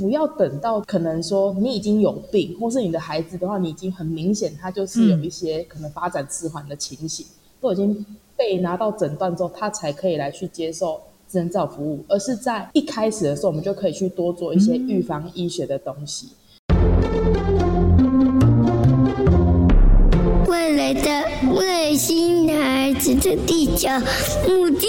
不要等到可能说你已经有病，或是你的孩子的话，你已经很明显他就是有一些可能发展迟缓的情形，嗯、都已经被拿到诊断之后，他才可以来去接受职能治疗服务，而是在一开始的时候，我们就可以去多做一些预防医学的东西。未来的外星孩子的地球母地。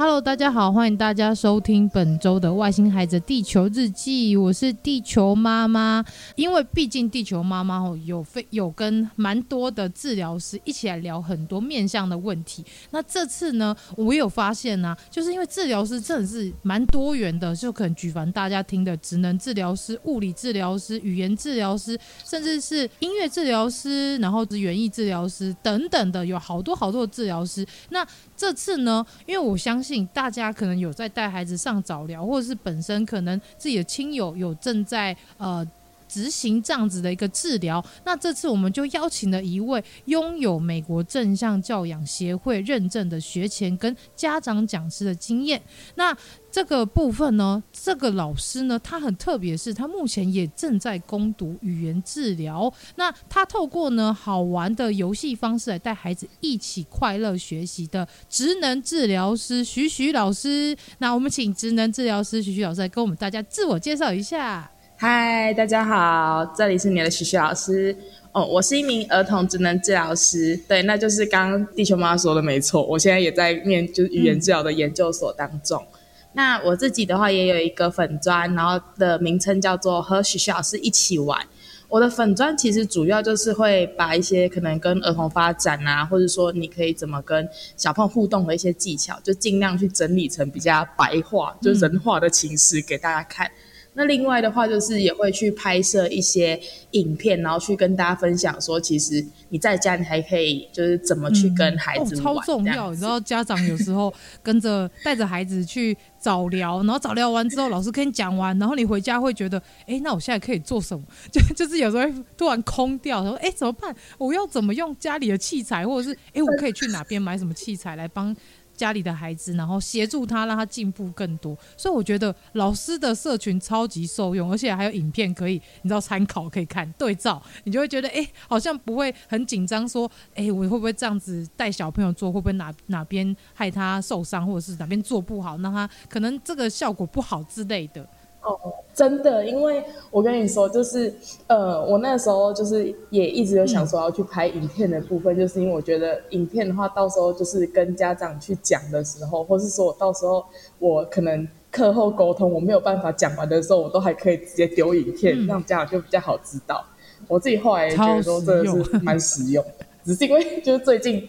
Hello，大家好，欢迎大家收听本周的《外星孩子地球日记》，我是地球妈妈。因为毕竟地球妈妈哦有非有跟蛮多的治疗师一起来聊很多面向的问题。那这次呢，我有发现呢、就是因为治疗师真的是蛮多元的，就可能举凡大家听的职能治疗师、物理治疗师、语言治疗师，甚至是音乐治疗师，然后是园艺治疗师等等的，有好多好多的治疗师。那这次呢，因为我相信。大家可能有在带孩子上早疗，或者是本身可能自己的亲友有正在呃执行这样子的一个治疗。那这次我们就邀请了一位拥有美国正向教养协会认证的学前跟家长讲师的经验。那这个部分呢，这个老师呢，他很特别，是他目前也正在攻读语言治疗。那他透过呢好玩的游戏方式来带孩子一起快乐学习的职能治疗师徐徐老师。那我们请职能治疗师徐徐老师来跟我们大家自我介绍一下。嗨，大家好，这里是你的许许老师。哦，我是一名儿童职能治疗师。对，那就是刚刚地球妈妈说的没错，我现在也在念就是语言治疗的研究所当中。嗯那我自己的话也有一个粉砖，然后的名称叫做和许许老师一起玩。我的粉砖其实主要就是会把一些可能跟儿童发展啊，或者说你可以怎么跟小朋友互动的一些技巧，就尽量去整理成比较白话，就人话的形式给大家看。嗯那另外的话，就是也会去拍摄一些影片，然后去跟大家分享说，其实你在家你还可以就是怎么去跟孩子玩，嗯哦，超重要。你知道，家长有时候跟着带着孩子去早聊，然后早聊完之后，老师跟你讲完，然后你回家会觉得，哎、欸，那我现在可以做什么？就就是有时候会突然空掉，说，哎、欸，怎么办？我要怎么用家里的器材，或者是，哎、欸，我可以去哪边买什么器材来帮？家里的孩子，然后协助他，让他进步更多。所以我觉得老师的社群超级受用，而且还有影片可以，你知道参考可以看对照，你就会觉得哎、好像不会很紧张，说哎、我会不会这样子带小朋友做，会不会哪哪边害他受伤，或者是哪边做不好，让他可能这个效果不好之类的。哦，真的，因为我跟你说，就是呃，我那时候就是也一直有想说要去拍影片的部分，嗯、就是因为我觉得影片的话，到时候就是跟家长去讲的时候，或是说我到时候我可能课后沟通我没有办法讲完的时候，我都还可以直接丢影片，嗯、让家长就比较好知道。我自己后来也觉得说，真的是蛮实用的，只是因为就是最近，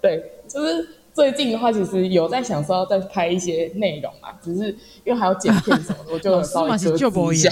对，就是。最近的话，其实有在想说要再拍一些内容嘛，只是因为还要剪片什么的，我就 稍微搁置一下。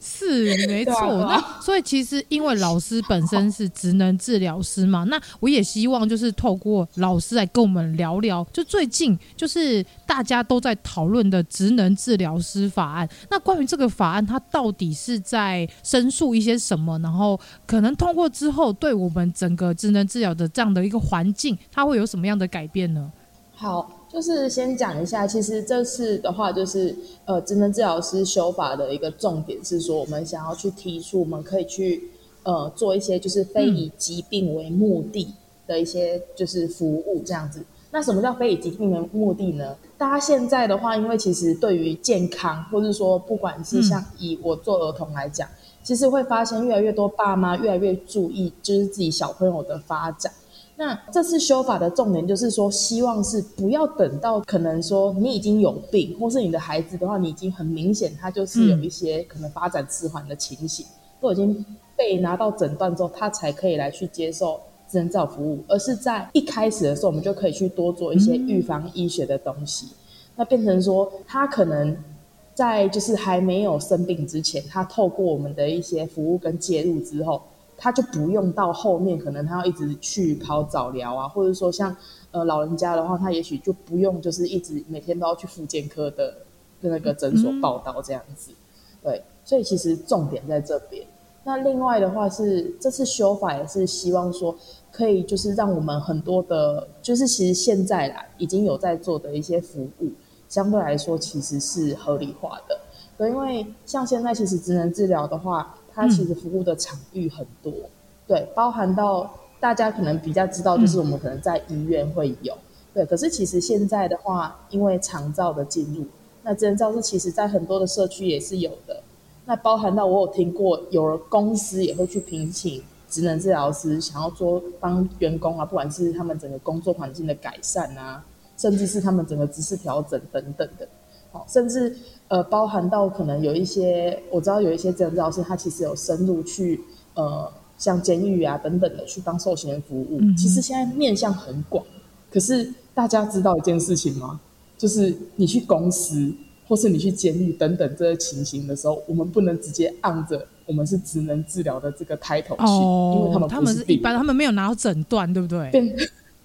是没错，那所以其实因为老师本身是职能治疗师嘛，那我也希望就是透过老师来跟我们聊聊，就最近就是大家都在讨论的职能治疗师法案。那关于这个法案，它到底是在申诉一些什么？然后可能通过之后，对我们整个职能治疗的这样的一个环境，它会有什么样的改变呢？好。就是先讲一下，其实这次的话，就是呃，职能治疗师修法的一个重点是说，我们想要去提出，我们可以去呃做一些就是非以疾病为目的的一些就是服务这样子。那什么叫非以疾病为目的呢？大家现在的话，因为其实对于健康，或是说不管是像以我做儿童来讲，其实会发现越来越多爸妈越来越注意，就是自己小朋友的发展。那这次修法的重点就是说，希望是不要等到可能说你已经有病，或是你的孩子的话，你已经很明显他就是有一些可能发展迟缓的情形，都已经被拿到诊断之后，他才可以来去接受智能照服务，而是在一开始的时候，我们就可以去多做一些预防医学的东西。那变成说，他可能在就是还没有生病之前，他透过我们的一些服务跟介入之后。他就不用到后面，可能他要一直去跑早疗啊，或者说像呃老人家的话，他也许就不用就是一直每天都要去复健科的那个诊所报到这样子。对，所以其实重点在这边。那另外的话是，这次修法也是希望说，可以就是让我们很多的，就是其实现在啦已经有在做的一些服务，相对来说其实是合理化的。对，因为像现在其实职能治疗的话，它其实服务的场域很多，嗯、对，包含到大家可能比较知道，就是我们可能在医院会有，嗯、对。可是其实现在的话，因为长照的进入，那职能治疗师其实在很多的社区也是有的。那包含到我有听过，有了公司也会去聘请职能治疗师，想要做帮员工啊，不管是他们整个工作环境的改善啊，甚至是他们整个知识调整等等的，好，甚至呃包含到可能有一些我知道有一些职能治疗师，他其实有深入去呃像监狱啊等等的去帮受刑人服务。嗯、其实现在面向很广，可是大家知道一件事情吗？就是你去公司。或是你去监狱等等这些情形的时候，我们不能直接按着我们是职能治疗的这个 title 去，哦、因为他们他们是一般，他们没有拿到诊断，对不对？对，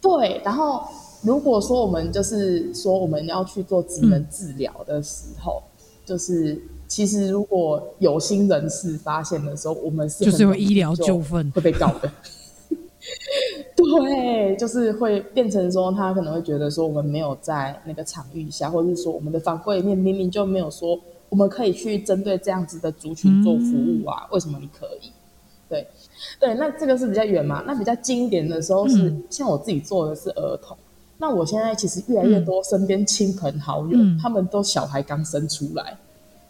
对。然后如果说我们就是说我们要去做职能治疗的时候，嗯、就是其实如果有心人士发现的时候，我们是就是有医疗纠纷会被告的。对，就是会变成说，他可能会觉得说，我们没有在那个场域下，或者是说，我们的法规里面明明就没有说，我们可以去针对这样子的族群做服务啊，嗯、为什么你可以？对，对，那这个是比较远嘛？那比较经典的时候是，嗯、像我自己做的是儿童，那我现在其实越来越多身边亲朋好友，嗯、他们都小孩刚生出来，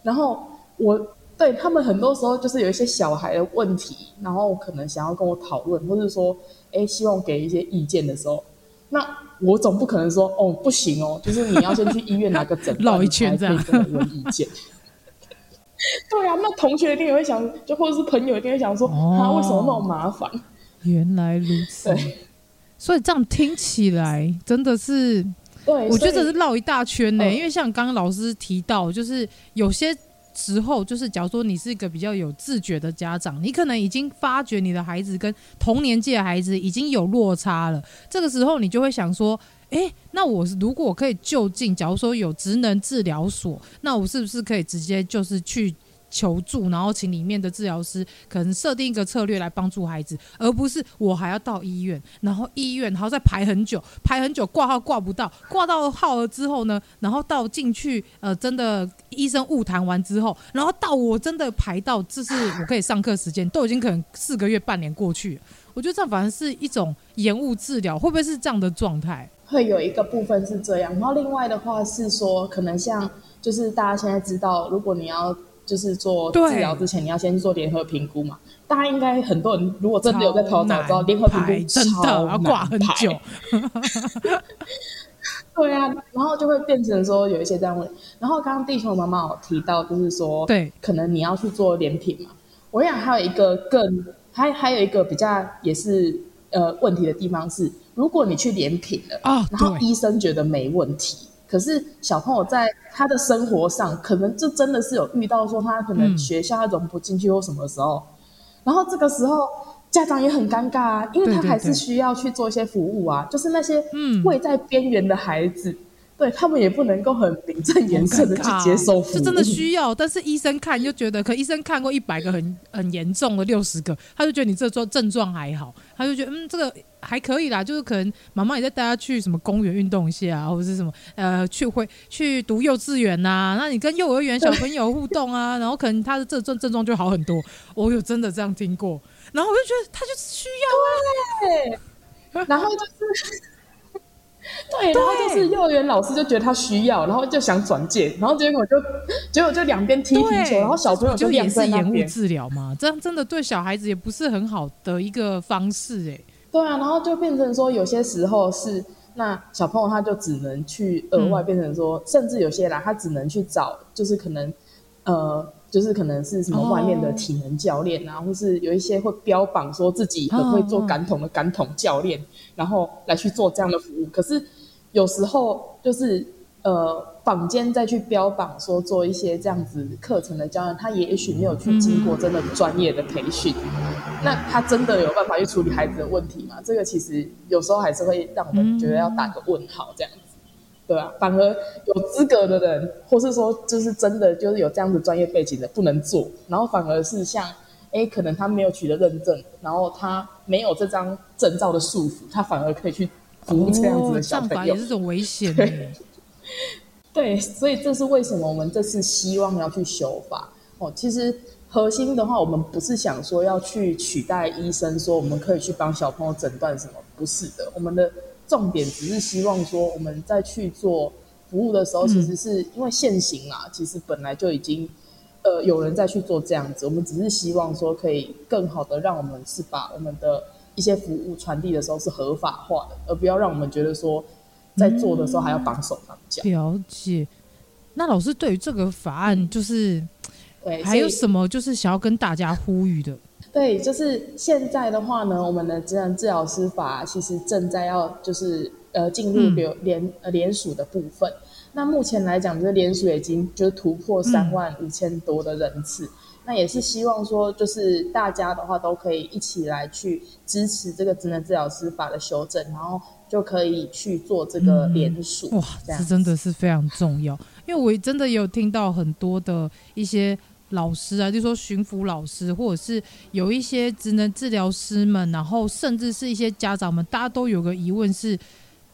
然后我。对，他们很多时候就是有一些小孩的问题，然后可能想要跟我讨论，或是说，哎，希望给一些意见的时候，那我总不可能说，哦，不行哦，就是你要先去医院拿个诊 断，绕一圈这样，才可以跟我问意见。对啊，那同学一定也会想，就或者是朋友一定会想说，他、哦啊、为什么那么麻烦？原来如此。对所以这样听起来真的是，对，我觉得这是绕一大圈呢，呃、因为像刚刚老师提到，就是有些。时候就是，假如说你是一个比较有自觉的家长，你可能已经发觉你的孩子跟同年纪的孩子已经有落差了。这个时候你就会想说，诶，那我如果可以就近，假如说有职能治疗所，那我是不是可以直接就是去？求助，然后请里面的治疗师可能设定一个策略来帮助孩子，而不是我还要到医院，然后医院然后再排很久，排很久挂号挂不到，挂到号了之后呢，然后到进去呃真的医生误谈完之后，然后到我真的排到这是我可以上课时间，都已经可能四个月半年过去了，我觉得这样反而是一种延误治疗，会不会是这样的状态？会有一个部分是这样，然后另外的话是说，可能像就是大家现在知道，如果你要。就是做治疗之前，你要先做联合评估嘛。大家应该很多人如果真的有在跑早知道联合评估真的要挂很久。对啊，然后就会变成说有一些这样问。然后刚刚地球妈妈有提到，就是说，对，可能你要去做联评嘛。我想还有一个更还还有一个比较也是呃问题的地方是，如果你去联评了啊，然后医生觉得没问题。可是小朋友在他的生活上，可能就真的是有遇到说他可能学校他融不进去或什么时候，嗯、然后这个时候家长也很尴尬啊，因为他还是需要去做一些服务啊，对对对，就是那些位在边缘的孩子。嗯对他们也不能够很名正言顺的去接受服务，是真的需要。但是医生看就觉得，可医生看过一百个很很严重的六十个，他就觉得你这状症状还好，他就觉得嗯这个还可以啦，就是可能妈妈也在带他去什么公园运动一下啊，或者是什么呃去会去读幼稚园呐、啊，那你跟幼儿园小朋友互动啊，然后可能他的这症症状就好很多。我有真的这样听过，然后我就觉得他就是需要啊，然后就是。对，然后就是幼儿园老师就觉得他需要，然后就想转介，然后结果就结果就两边踢皮球，然后小朋友就也是延误治疗嘛，这样真的对小孩子也不是很好的一个方式哎。对啊，然后就变成说有些时候是那小朋友他就只能去额外变成说，嗯、甚至有些啦，他只能去找，就是可能呃，就是可能是什么外面的体能教练啊，哦、或是有一些会标榜说自己很会做感统的感统教练，哦哦然后来去做这样的服务，可是。有时候就是呃坊间再去标榜说做一些这样子课程的教案，他也许没有去经过真的专业的培训，那他真的有办法去处理孩子的问题吗？这个其实有时候还是会让我们觉得要打个问号，这样子，对啊，反而有资格的人，或是说就是真的就是有这样子专业背景的不能做，然后反而是像。哎，可能他没有取得认证，然后他没有这张证照的束缚，他反而可以去服务这样子的小朋友，哦、也是种危险。对，对，所以这是为什么我们这次希望要去修法哦。其实核心的话，我们不是想说要去取代医生，说我们可以去帮小朋友诊断什么，不是的。我们的重点只是希望说，我们在去做服务的时候，其实是因为现行啊，其实本来就已经。呃，有人在去做这样子，我们只是希望说可以更好的让我们是把我们的一些服务传递的时候是合法化的，而不要让我们觉得说在做的时候还要绑手绑脚。嗯。了解。那老师对于这个法案，就是对还有什么就是想要跟大家呼吁的？对，就是现在的话呢，我们的职能治疗师法其实正在要就是呃进入联联呃联署的部分。那目前来讲，就是联署已经就是突破三万五千多的人次，嗯，那也是希望说，就是大家的话都可以一起来去支持这个职能治疗师法的修正，然后就可以去做这个联署。哇，这真的是非常重要，因为我真的有听到很多的一些老师啊，就说巡抚老师，或者是有一些职能治疗师们，然后甚至是一些家长们，大家都有个疑问是。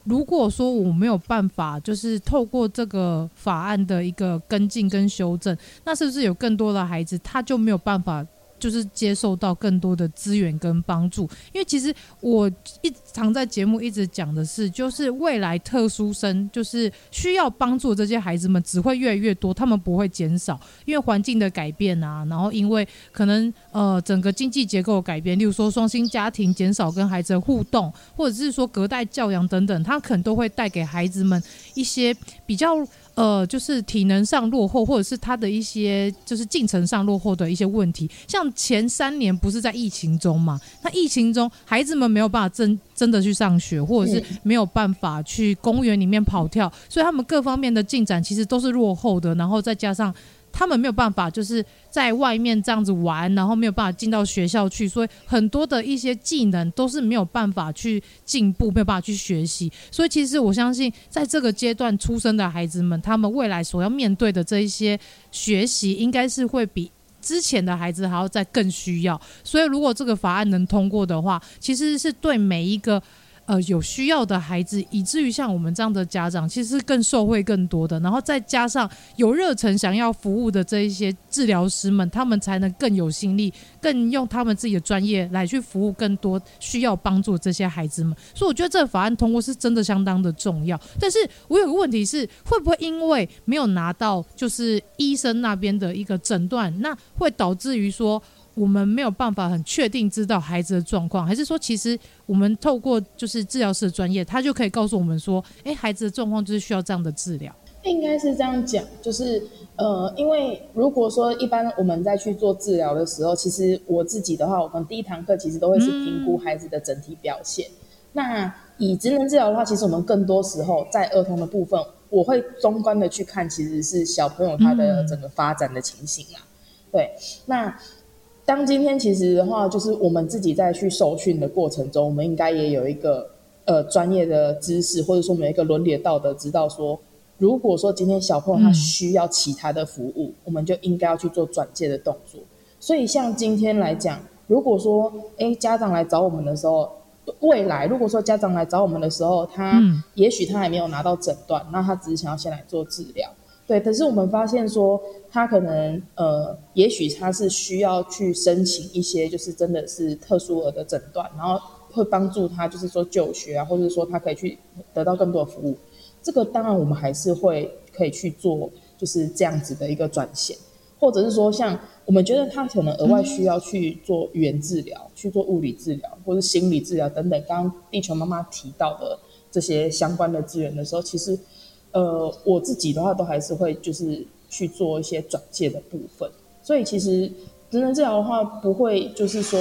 如果说我没有办法，就是透过这个法案的一个跟进跟修正，那是不是有更多的孩子他就没有办法？就是接受到更多的资源跟帮助，因为其实我一常在节目一直讲的是，就是未来特殊生就是需要帮助这些孩子们只会越来越多，他们不会减少，因为环境的改变啊，然后因为可能呃整个经济结构改变，例如说双薪家庭减少跟孩子的互动，或者是说隔代教养等等，他可能都会带给孩子们一些比较。呃，就是体能上落后，或者是他的一些就是进程上落后的一些问题。像前三年不是在疫情中嘛？那疫情中孩子们没有办法真真的去上学，或者是没有办法去公园里面跑跳，所以他们各方面的进展其实都是落后的。然后再加上。他们没有办法，就是在外面这样子玩，然后没有办法进到学校去，所以很多的一些技能都是没有办法去进步，没有办法去学习。所以其实我相信，在这个阶段出生的孩子们，他们未来所要面对的这一些学习，应该是会比之前的孩子还要再更需要。所以如果这个法案能通过的话，其实是对每一个。呃，有需要的孩子，以至于像我们这样的家长，其实更受惠更多的。然后再加上有热忱想要服务的这一些治疗师们，他们才能更有心力，更用他们自己的专业来去服务更多需要帮助这些孩子们。所以我觉得这个法案通过是真的相当的重要。但是我有个问题是，会不会因为没有拿到就是医生那边的一个诊断，那会导致于说，我们没有办法很确定知道孩子的状况，还是说其实我们透过就是治疗师的专业，他就可以告诉我们说，诶，孩子的状况就是需要这样的治疗？应该是这样讲，就是呃，因为如果说一般我们在去做治疗的时候，其实我自己的话，我们第一堂课其实都会是评估孩子的整体表现。那以职能治疗的话，其实我们更多时候在儿童的部分，我会综观的去看，其实是小朋友他的整个发展的情形啦。对，那。当今天其实的话，就是我们自己在去受训的过程中，我们应该也有一个呃专业的知识，或者说我们有一个伦理的道德，知道说，如果说今天小朋友他需要其他的服务，嗯、我们就应该要去做转介的动作。所以像今天来讲，如果说诶家长来找我们的时候，未来如果说家长来找我们的时候，他也许他还没有拿到诊断，那他只是想要先来做治疗。对，可是我们发现说，他可能呃，也许他是需要去申请一些，就是真的是特殊额的诊断，然后会帮助他，就是说就学啊，或者说他可以去得到更多的服务。这个当然我们还是会可以去做，就是这样子的一个转衔，或者是说像我们觉得他可能额外需要去做语言治疗、去做物理治疗，或者心理治疗等等。刚刚地球妈妈提到的这些相关的资源的时候，其实。呃，我自己的话都还是会就是去做一些转介的部分，所以其实职能治疗的话不会就是说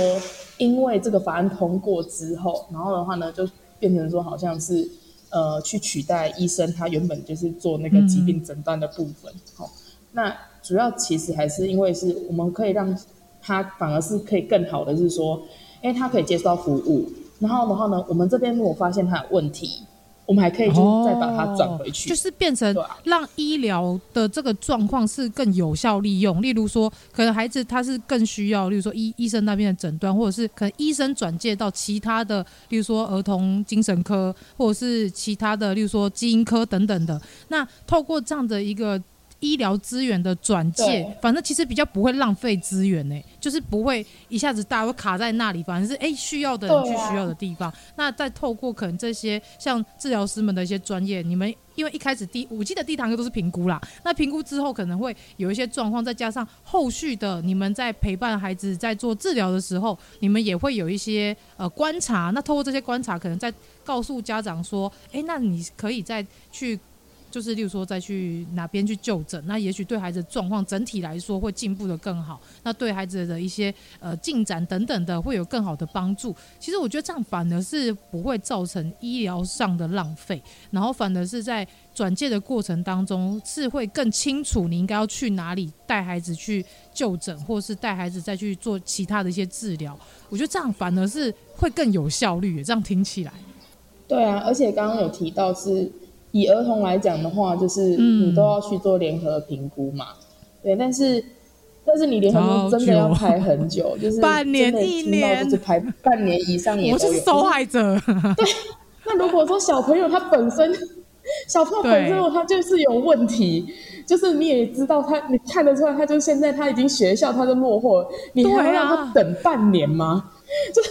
因为这个法案通过之后，然后的话呢就变成说好像是呃去取代医生他原本就是做那个疾病诊断的部分。好、嗯，那主要其实还是因为是我们可以让他反而是可以更好的是说，因为他可以接受到服务，然后的话呢，我们这边如果发现他有问题。我们还可以就再把它转回去，哦，就是变成让医疗的这个状况是更有效利用。例如说，可能孩子他是更需要，例如说医医生那边的诊断，或者是可能医生转介到其他的，例如说儿童精神科，或者是其他的，例如说基因科等等的。那透过这样的一个。医疗资源的转介，反正其实比较不会浪费资源呢，就是不会一下子大家会卡在那里，反正是哎需要的人去需要的地方。啊、那再透过可能这些像治疗师们的一些专业，你们因为一开始第我记得第一堂课都是评估啦，那评估之后可能会有一些状况，再加上后续的你们在陪伴孩子在做治疗的时候，你们也会有一些呃观察。那透过这些观察，可能在告诉家长说，哎，那你可以再去。就是，例如说，再去哪边去就诊，那也许对孩子状况整体来说会进步得更好，那对孩子的一些呃进展等等的会有更好的帮助。其实我觉得这样反而是不会造成医疗上的浪费，然后反而是在转介的过程当中是会更清楚你应该要去哪里带孩子去就诊，或是带孩子再去做其他的一些治疗。我觉得这样反而是会更有效率。这样听起来，对啊，而且刚刚有提到是。以儿童来讲的话，就是你都要去做联合评估嘛，嗯、对，但是但是你联合真的要排很久，就是半年一年，就是排半年以上也是受害者。对，那如果说小朋友他本身 小朋友本身他就是有问题，就是你也知道他，你看得出来，他就现在他已经学校他就落后，你还要让他等半年吗？就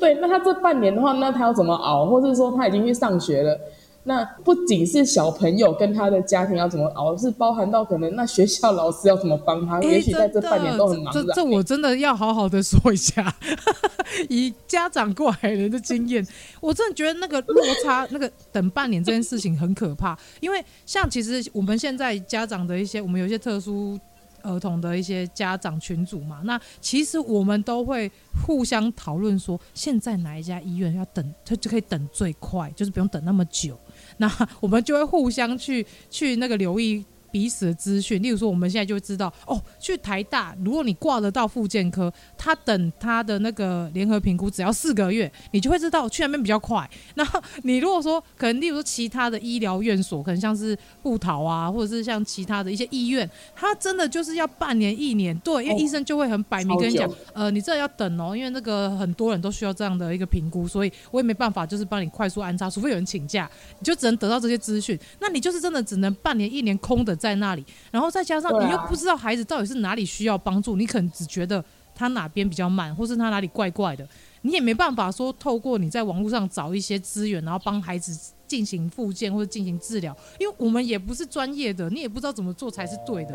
对，那他这半年的话，那他要怎么熬？或者说他已经去上学了？那不仅是小朋友跟他的家庭要怎么熬，是包含到可能那学校老师要怎么帮他，欸、也许在这半年都很忙。这这我真的要好好的说一下，以家长过来人的经验，我真的觉得那个落差，那个等半年这件事情很可怕。因为像其实我们现在家长的一些，我们有一些特殊儿童的一些家长群组嘛，那其实我们都会互相讨论说，现在哪一家医院要等，他就可以等最快，就是不用等那么久。那我们就会互相去去那个留意。彼此的资讯，例如说，我们现在就会知道哦，去台大，如果你挂得到复健科，他等他的那个联合评估只要四个月，你就会知道去那边比较快。然后你如果说可能，例如说其他的医疗院所，可能像是布桃啊，或者是像其他的一些医院，他真的就是要半年一年，对，因为医生就会很摆明跟你讲，呃，你这要等哦，因为那个很多人都需要这样的一个评估，所以我也没办法就是帮你快速安插，除非有人请假，你就只能得到这些资讯，那你就是真的只能半年一年空的。在那里，然后再加上你又不知道孩子到底是哪里需要帮助，你可能只觉得他哪边比较慢，或是他哪里怪怪的，你也没办法说透过你在网络上找一些资源，然后帮孩子进行复健或者进行治疗，因为我们也不是专业的，你也不知道怎么做才是对的。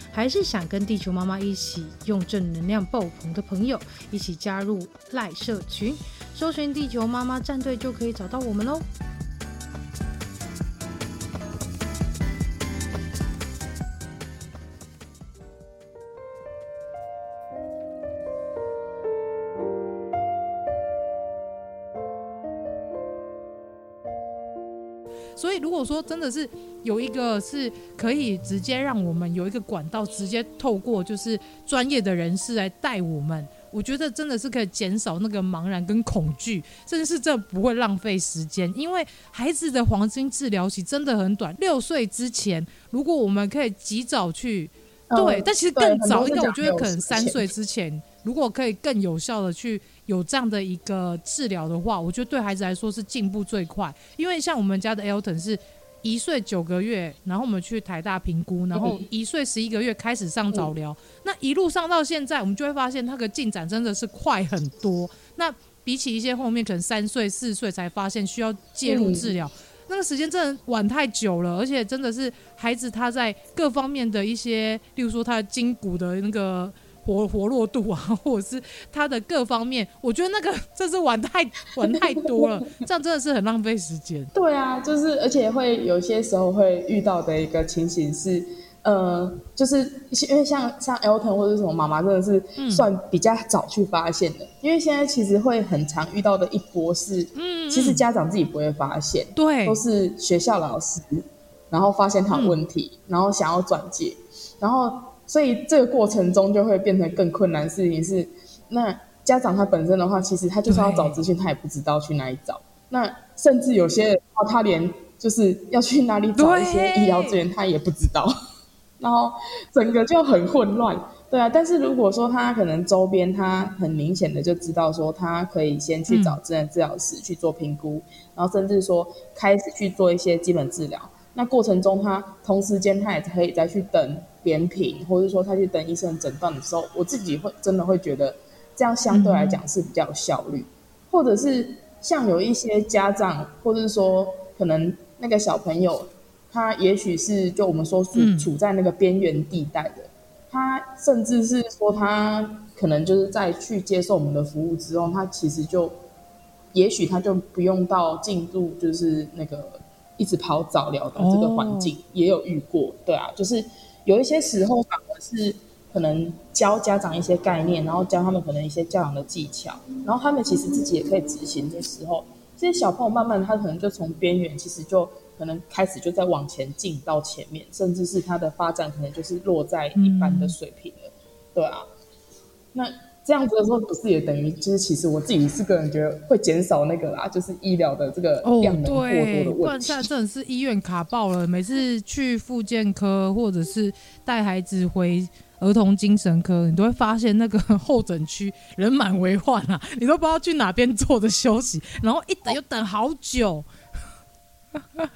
还是想跟地球妈妈一起用正能量爆棚的朋友，一起加入赖社群，搜寻“地球妈妈战队”就可以找到我们喽。果说真的是有一个是可以直接让我们有一个管道，直接透过就是专业的人士来带我们，我觉得真的是可以减少那个茫然跟恐惧，甚至是这不会浪费时间，因为孩子的黄金治疗期真的很短，六岁之前，如果我们可以及早去，对，嗯、但其实更早，因为我觉得可能三岁之前，如果可以更有效的去。有这样的一个治疗的话，我觉得对孩子来说是进步最快。因为像我们家的 Elton 是一岁九个月，然后我们去台大评估，然后一岁十一个月开始上早疗，嗯、那一路上到现在，我们就会发现他的进展真的是快很多。那比起一些后面可能三岁四岁才发现需要介入治疗，嗯、那个时间真的晚太久了，而且真的是孩子他在各方面的一些，例如说他的筋骨的那个。活活络度啊，或者是他的各方面，我觉得那个这是玩太玩太多了，这样真的是很浪费时间。对啊，就是而且会有些时候会遇到的一个情形是，呃，就是因为像像 Elton 或者什么妈妈真的是算比较早去发现的，嗯、因为现在其实会很常遇到的一波是，嗯，其实家长自己不会发现，对，都是学校老师，然后发现他有问题，嗯、然后想要转介，然后。所以这个过程中就会变成更困难的事情是，那家长他本身的话，其实他就算要找资讯，他也不知道去哪里找。那甚至有些人他连就是要去哪里找一些医疗资源，他也不知道。然后整个就很混乱，对啊。但是如果说他可能周边他很明显的就知道说，他可以先去找自然治疗师去做评估，然后甚至说开始去做一些基本治疗。那过程中他同时间他也可以再去等。点评，或者说他去等医生诊断的时候，我自己会真的会觉得这样相对来讲是比较有效率，嗯、或者是像有一些家长，或者是说可能那个小朋友，他也许是就我们说处处在那个边缘地带的，嗯、他甚至是说他可能就是在去接受我们的服务之后，他其实就也许他就不用到进入就是那个一直跑早疗的这个环境，哦、也有遇过，对啊，就是。有一些时候反而是可能教家长一些概念，然后教他们可能一些教养的技巧，然后他们其实自己也可以执行的时候，这些小朋友慢慢他可能就从边缘，其实就可能开始就在往前进到前面，甚至是他的发展可能就是落在一般的水平了，对啊，那。这样子的时候，不是也等于就是，其实我自己是个人觉得会减少那个啦，就是医疗的这个量能过多的问题。哦，不然现在真的是医院卡爆了，每次去复健科或者是带孩子回儿童精神科，你都会发现那个候诊区人满为患啊，你都不知道去哪边坐着休息，然后一等又等好久。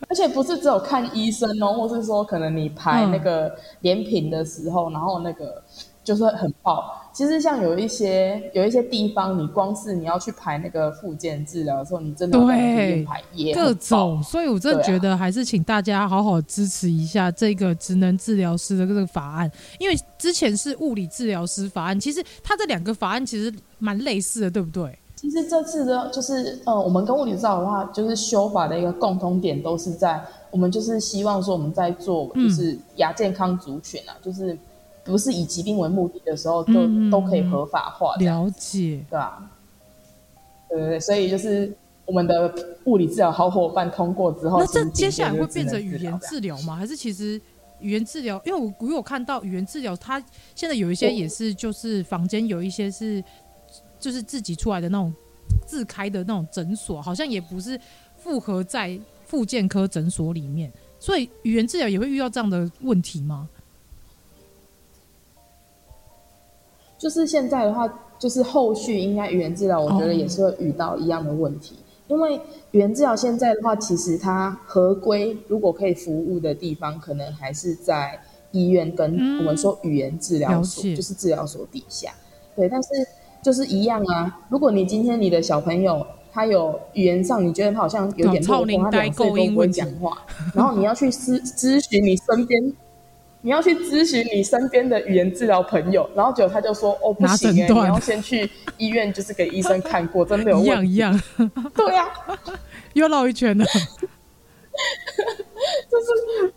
而且不是只有看医生哦，或是说可能你排那个联评的时候，嗯、然后那个。就是很爆。其实像有一些有一些地方，你光是你要去排那个复健治疗的时候，你真的要去排也各种。所以我真的觉得还是请大家好好支持一下这个职能治疗师的这个法案，因为之前是物理治疗师法案，其实它这两个法案其实蛮类似的，对不对？其实这次的就是呃，我们跟物理治疗的话，就是修法的一个共通点都是在我们就是希望说我们在做就是亚健康族群啊，嗯、就是。不是以疾病为目的的时候，都、嗯、都可以合法化。了解，对吧？对对对，所以就是我们的物理治疗好伙伴通过之后，那这接下来会变成语言治疗吗？还是其实语言治疗？因为我我有看到语言治疗，它现在有一些也是，就是房间有一些是，就是自己出来的那种自开的那种诊所，好像也不是复合在复健科诊所里面，所以语言治疗也会遇到这样的问题吗？就是现在的话，就是后续应该语言治疗，我觉得也是会遇到一样的问题。Oh. 因为语言治疗现在的话，其实它合规，如果可以服务的地方，可能还是在医院跟我们说语言治疗所，嗯、就是治疗所底下。对，但是就是一样啊。如果你今天你的小朋友他有语言上，你觉得他好像有点落后，他两岁都不会讲话，然后你要去咨 咨询你身边。你要去咨询你身边的语言治疗朋友，然后结果他就说：“哦，不行哎，你要先去医院，就是给医生看过，真的有问题。”一样一样，对呀、啊，又绕一圈了，就是。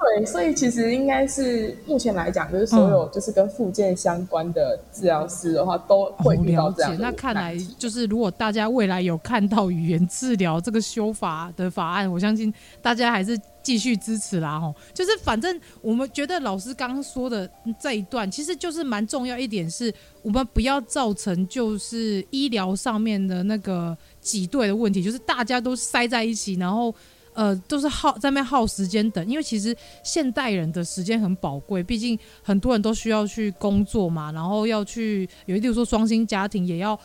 对，所以其实应该是目前来讲，就是所有就是跟附件相关的治疗师的话，嗯、都会遇到这样。那看来就是，如果大家未来有看到语言治疗这个修法的法案，我相信大家还是继续支持啦。吼，就是反正我们觉得老师刚刚说的这一段，其实就是蛮重要一点，是我们不要造成就是医疗上面的那个挤兑的问题，就是大家都塞在一起，然后。呃，都是耗在那边耗时间等，因为其实现代人的时间很宝贵，毕竟很多人都需要去工作嘛，然后要去有，例如说双薪家庭也要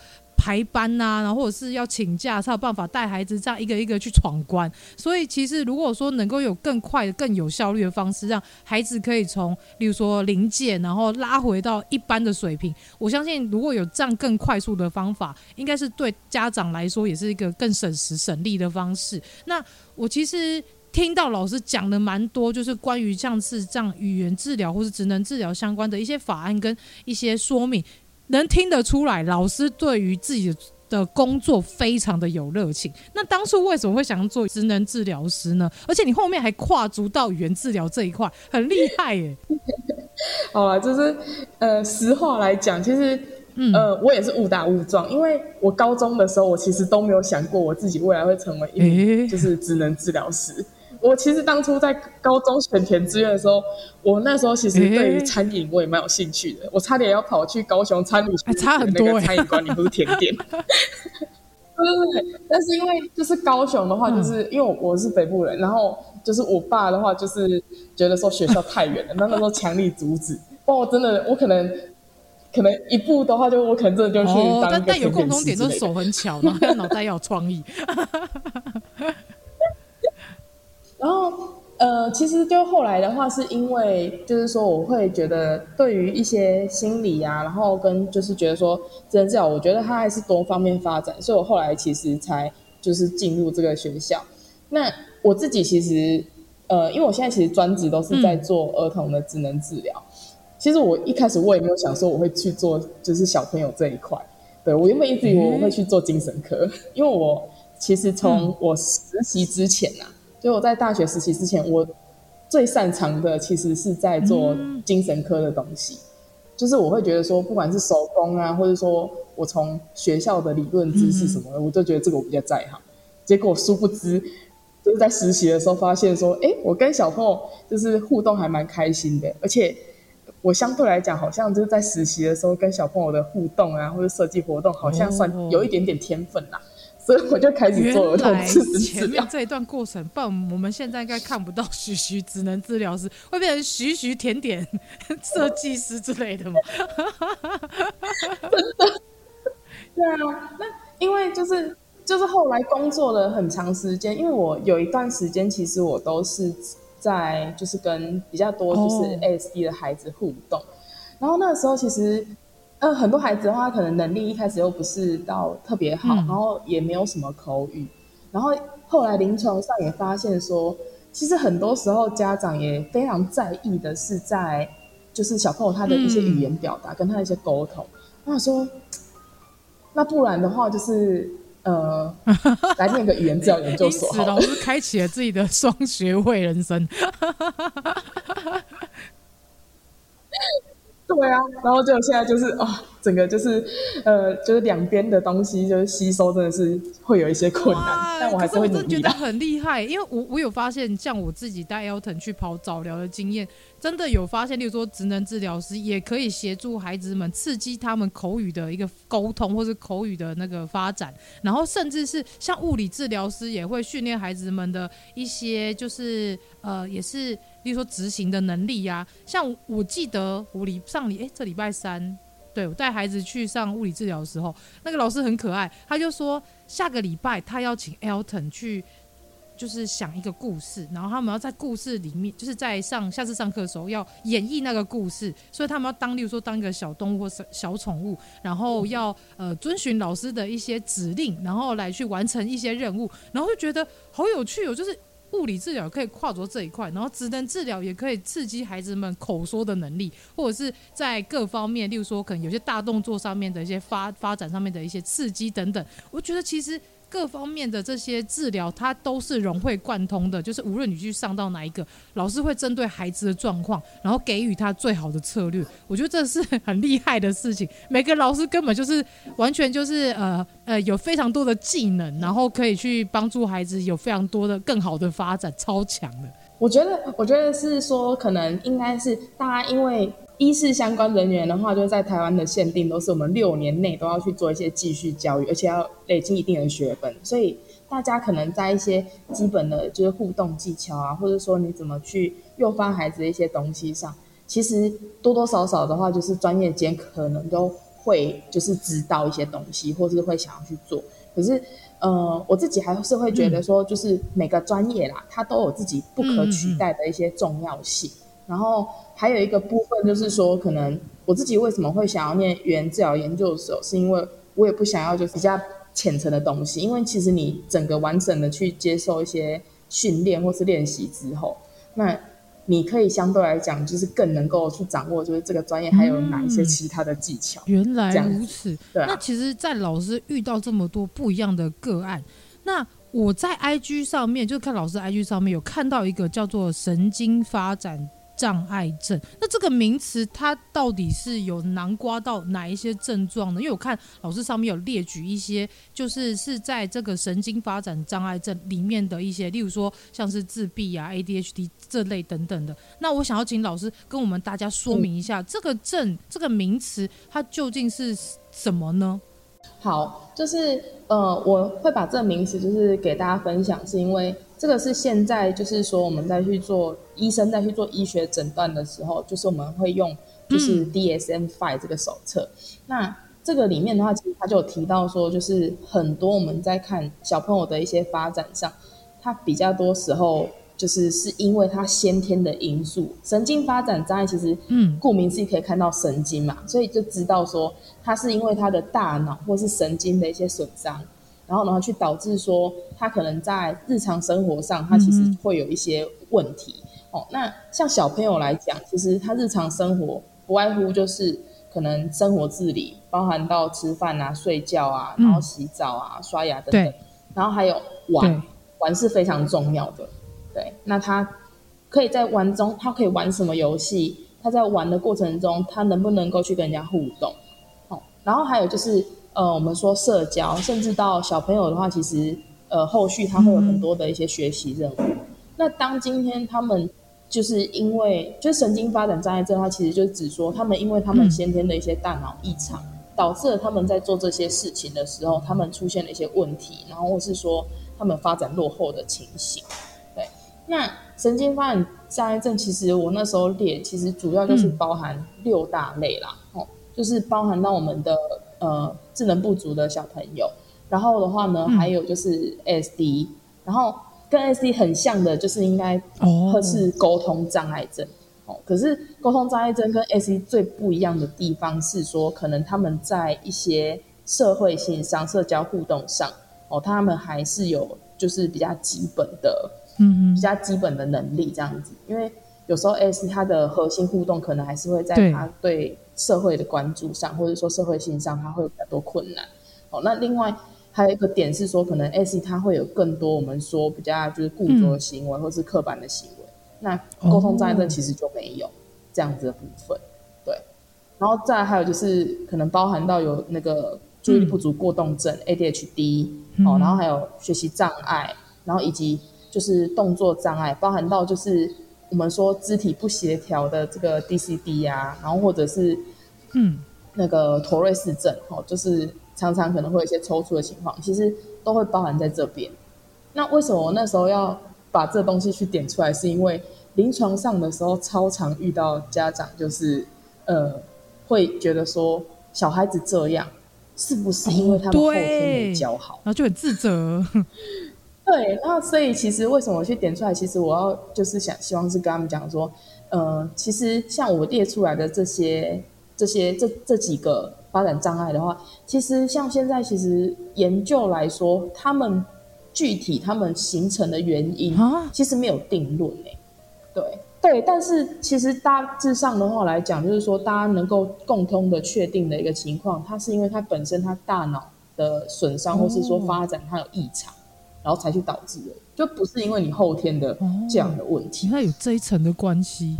排班呐、然后或者是要请假才有办法带孩子这样一个一个去闯关。所以其实如果说能够有更快、更有效率的方式，让孩子可以从，例如说零件，然后拉回到一般的水平，我相信如果有这样更快速的方法，应该是对家长来说也是一个更省时省力的方式。那我其实。听到老师讲的蛮多，就是关于像是这样语言治疗或是职能治疗相关的一些法案跟一些说明，能听得出来，老师对于自己的工作非常的有热情。那当初为什么会想做职能治疗师呢？而且你后面还跨足到语言治疗这一块，很厉害耶！好啊，就是呃，实话来讲，其实、嗯、呃，我也是误打误撞，因为我高中的时候，我其实都没有想过我自己未来会成为一名就是职能治疗师。欸我其实当初在高中选填志愿的时候，我那时候其实对于餐饮我也蛮有兴趣的，欸、我差点要跑去高雄餐旅差很多、餐饮管理不是甜点。对 对对，但是因为就是高雄的话，就是、嗯、因为我是北部人，然后就是我爸的话就是觉得说学校太远了，那那时候强力阻止。不我真的我可能可能一步的话，就我可能真的就去当一个甜点师之类的。但但有共同点，就是手很巧，然后脑袋要有创意。然后，呃，其实就后来的话，是因为就是说，我会觉得对于一些心理啊，然后跟就是觉得说，职能治疗，我觉得它还是多方面发展，所以我后来其实才就是进入这个学校。那我自己其实，呃，因为我现在其实专职都是在做儿童的智能治疗。嗯、其实我一开始我也没有想说我会去做就是小朋友这一块，对，我原本一直以为我会去做精神科，嗯、因为我其实从我实习之前啊。所以我在大学实习之前，我最擅长的其实是在做精神科的东西。嗯、就是我会觉得说，不管是手工啊，或者说我从学校的理论知识什么的，嗯、我就觉得这个我比较在行。结果殊不知，就是在实习的时候发现说，哎，我跟小朋友就是互动还蛮开心的，而且我相对来讲，好像就是在实习的时候跟小朋友的互动啊，或者设计活动，好像算有一点点天分啦。所以我就开始做治疗。前面这一段过程，不然我们现在应该看不到徐徐职能治疗师，会变成徐徐甜点 设计师之类的吗？真的？对啊，那因为就是就是后来工作了很长时间，因为我有一段时间其实我都是在就是跟比较多就是 ASD 的孩子互动，哦、然后那个时候其实。嗯，很多孩子的话，可能能力一开始又不是到特别好，嗯、然后也没有什么口语，然后后来临床上也发现说，其实很多时候家长也非常在意的是在，就是小朋友他的一些语言表达、嗯、跟他的一些沟通。那说，那不然的话，就是呃，来念个语言 治疗研究所好了，老师开启了自己的双学位人生。对啊，然后就现在就是啊、哦，整个就是呃，就是两边的东西就是吸收真的是会有一些困难，哇但我还是会努力的。觉得很厉害，因为我我有发现，像我自己带 Elton 去跑早疗的经验，真的有发现，例如说职能治疗师也可以协助孩子们刺激他们口语的一个沟通，或是口语的那个发展，然后甚至是像物理治疗师也会训练孩子们的一些，就是呃，也是。例如说执行的能力呀、啊，像我记得我礼上礼哎，这礼拜三，对，我带孩子去上物理治疗的时候，那个老师很可爱，他就说下个礼拜他要请 Elton 去，就是想一个故事，然后他们要在故事里面，就是在上下次上课的时候要演绎那个故事，所以他们要当，例如说当一个小动物或小小宠物，然后要呃遵循老师的一些指令，然后来去完成一些任务，然后就觉得好有趣哦，就是。物理治疗可以跨着这一块，然后职能治疗也可以刺激孩子们口说的能力，或者是在各方面，例如说可能有些大动作上面的一些发发展上面的一些刺激等等。我觉得其实。各方面的这些治疗，它都是融会贯通的。就是无论你去上到哪一个，老师会针对孩子的状况，然后给予他最好的策略。我觉得这是很厉害的事情。每个老师根本就是完全就是呃呃有非常多的技能，然后可以去帮助孩子有非常多的更好的发展，超强的。我觉得，我觉得是说，可能应该是大家因为。医事相关人员的话，就在台湾的限定都是我们六年内都要去做一些继续教育，而且要累积一定的学分。所以大家可能在一些基本的就是互动技巧啊，或者说你怎么去诱发孩子的一些东西上，其实多多少少的话，就是专业间可能都会就是知道一些东西，或是会想要去做。可是，呃，我自己还是会觉得说，就是每个专业啦，它都有自己不可取代的一些重要性。然后还有一个部分就是说，可能我自己为什么会想要念语言治疗研究所，是因为我也不想要就是比较浅层的东西，因为其实你整个完整的去接受一些训练或是练习之后，那。你可以相对来讲，就是更能够去掌握，就是这个专业还有哪一些其他的技巧。嗯、原来如此，对啊。那其实，在老师遇到这么多不一样的个案，那我在 IG 上面，就看老师 IG 上面有看到一个叫做神经发展。障碍症，那这个名词它到底是有囊括到哪一些症状呢？因为我看老师上面有列举一些，就是是在这个神经发展障碍症里面的一些，例如说像是自闭啊、ADHD 这类等等的。那我想要请老师跟我们大家说明一下，这个症这个名词它究竟是什么呢？好，就是呃，我会把这个名词就是给大家分享，是因为。这个是现在就是说我们在去做医生在去做医学诊断的时候，就是我们会用就是 DSM Five 这个手册。嗯。那这个里面的话，其实他就有提到说，就是很多我们在看小朋友的一些发展上，他比较多时候就是是因为他先天的因素，神经发展障碍其实嗯，顾名思义可以看到神经嘛，所以就知道说他是因为他的大脑或是神经的一些损伤。然后，然后去导致说他可能在日常生活上，他其实会有一些问题。嗯、哦，那像小朋友来讲，其实他日常生活不外乎就是可能生活自理，包含到吃饭啊、睡觉啊，然后洗澡啊、嗯、刷牙等等。然后还有玩，玩是非常重要的。对，那他可以在玩中，他可以玩什么游戏？他在玩的过程中，他能不能够去跟人家互动？哦，然后还有就是。呃，我们说社交，甚至到小朋友的话，其实呃，后续他会有很多的一些学习任务。嗯、那当今天他们就是因为就神经发展障碍症的话，其实就指说他们因为他们先天的一些大脑异常，嗯、导致了他们在做这些事情的时候，他们出现了一些问题，然后或是说他们发展落后的情形。对，那神经发展障碍症其实我那时候列，其实主要就是包含六大类啦，哦、嗯，就是包含到我们的。呃，智能不足的小朋友，然后的话呢，嗯、还有就是 ASD，然后跟 ASD 很像的，就是应该会是沟通障碍症哦。可是沟通障碍症跟 ASD 最不一样的地方是说，可能他们在一些社会性上、社交互动上哦，他们还是有就是比较基本的，嗯嗯，比较基本的能力这样子。因为有时候 ASD 它的核心互动可能还是会在他对。社会的关注上，或者说社会性上，它会有比较多困难。哦，那另外还有一个点是说，可能 ASD 它会有更多我们说比较就是固着的行为，嗯、或是刻板的行为。那沟通障碍症其实就没有这样子的部分。哦、对，然后再还有就是可能包含到有那个注意力不足过动症、嗯、ADHD 哦，然后还有学习障碍，然后以及就是动作障碍，包含到就是。我们说肢体不协调的这个 DCD 啊，然后或者是嗯那个妥瑞氏症哦，就是常常可能会有一些抽搐的情况，其实都会包含在这边。那为什么我那时候要把这东西去点出来？是因为临床上的时候超常遇到家长就是呃会觉得说小孩子这样是不是因为他们后天没教好，然后就很自责。对，那所以其实为什么我去点出来？其实我要就是想希望是跟他们讲说，呃，其实像我列出来的这些、这些、这这几个发展障碍的话，其实像现在其实研究来说，他们具体他们形成的原因，其实没有定论诶。对对，但是其实大致上的话来讲，就是说大家能够共通的确定的一个情况，它是因为它本身它大脑的损伤，或是说发展它有异常。然后才去导致的，就不是因为你后天的这样的问题，那有这一层的关系。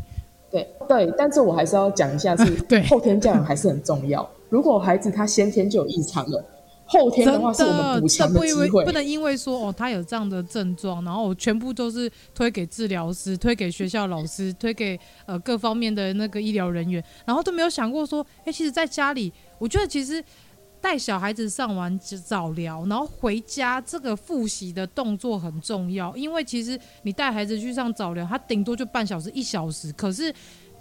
对对，但是我还是要讲一下，是 对后天教养还是很重要。如果孩子他先天就有异常了，后天的话是我们补强的机会。不能因为说哦，他有这样的症状，然后我全部都是推给治疗师、推给学校老师、推给呃各方面的那个医疗人员，然后都没有想过说，哎，其实在家里，我觉得其实。带小孩子上完早疗，然后回家，这个复习的动作很重要。因为其实你带孩子去上早疗，他顶多就半小时、一小时。可是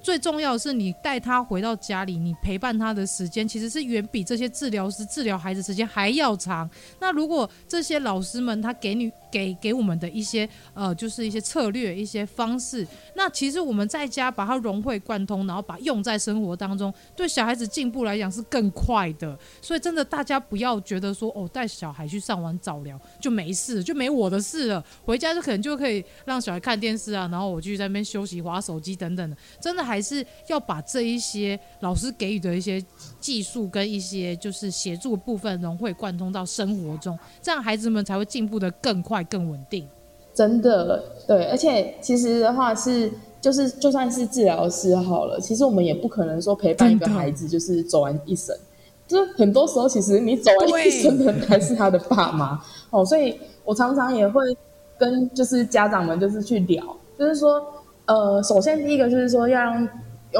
最重要的是，你带他回到家里，你陪伴他的时间，其实是远比这些治疗师治疗孩子时间还要长。那如果这些老师们他给你给给我们的一些呃，就是一些策略、一些方式，那其实我们在家把它融会贯通，然后把用在生活当中，对小孩子进步来讲是更快的。所以真的，大家不要觉得说哦，带小孩去上完早疗就没事，就没我的事了，回家就可能就可以让小孩看电视啊，然后我继续在那边休息、划手机等等的，真的还。还是要把这一些老师给予的一些技术跟一些就是协助的部分融会贯通到生活中，这样孩子们才会进步的更快、更稳定。真的，对，而且其实的话是，就是就算是治疗师好了，其实我们也不可能说陪伴一个孩子就是走完一生，就是很多时候其实你走完一生的还是他的爸妈哦，所以我常常也会跟就是家长们就是去聊，就是说。呃，首先第一个就是说要让，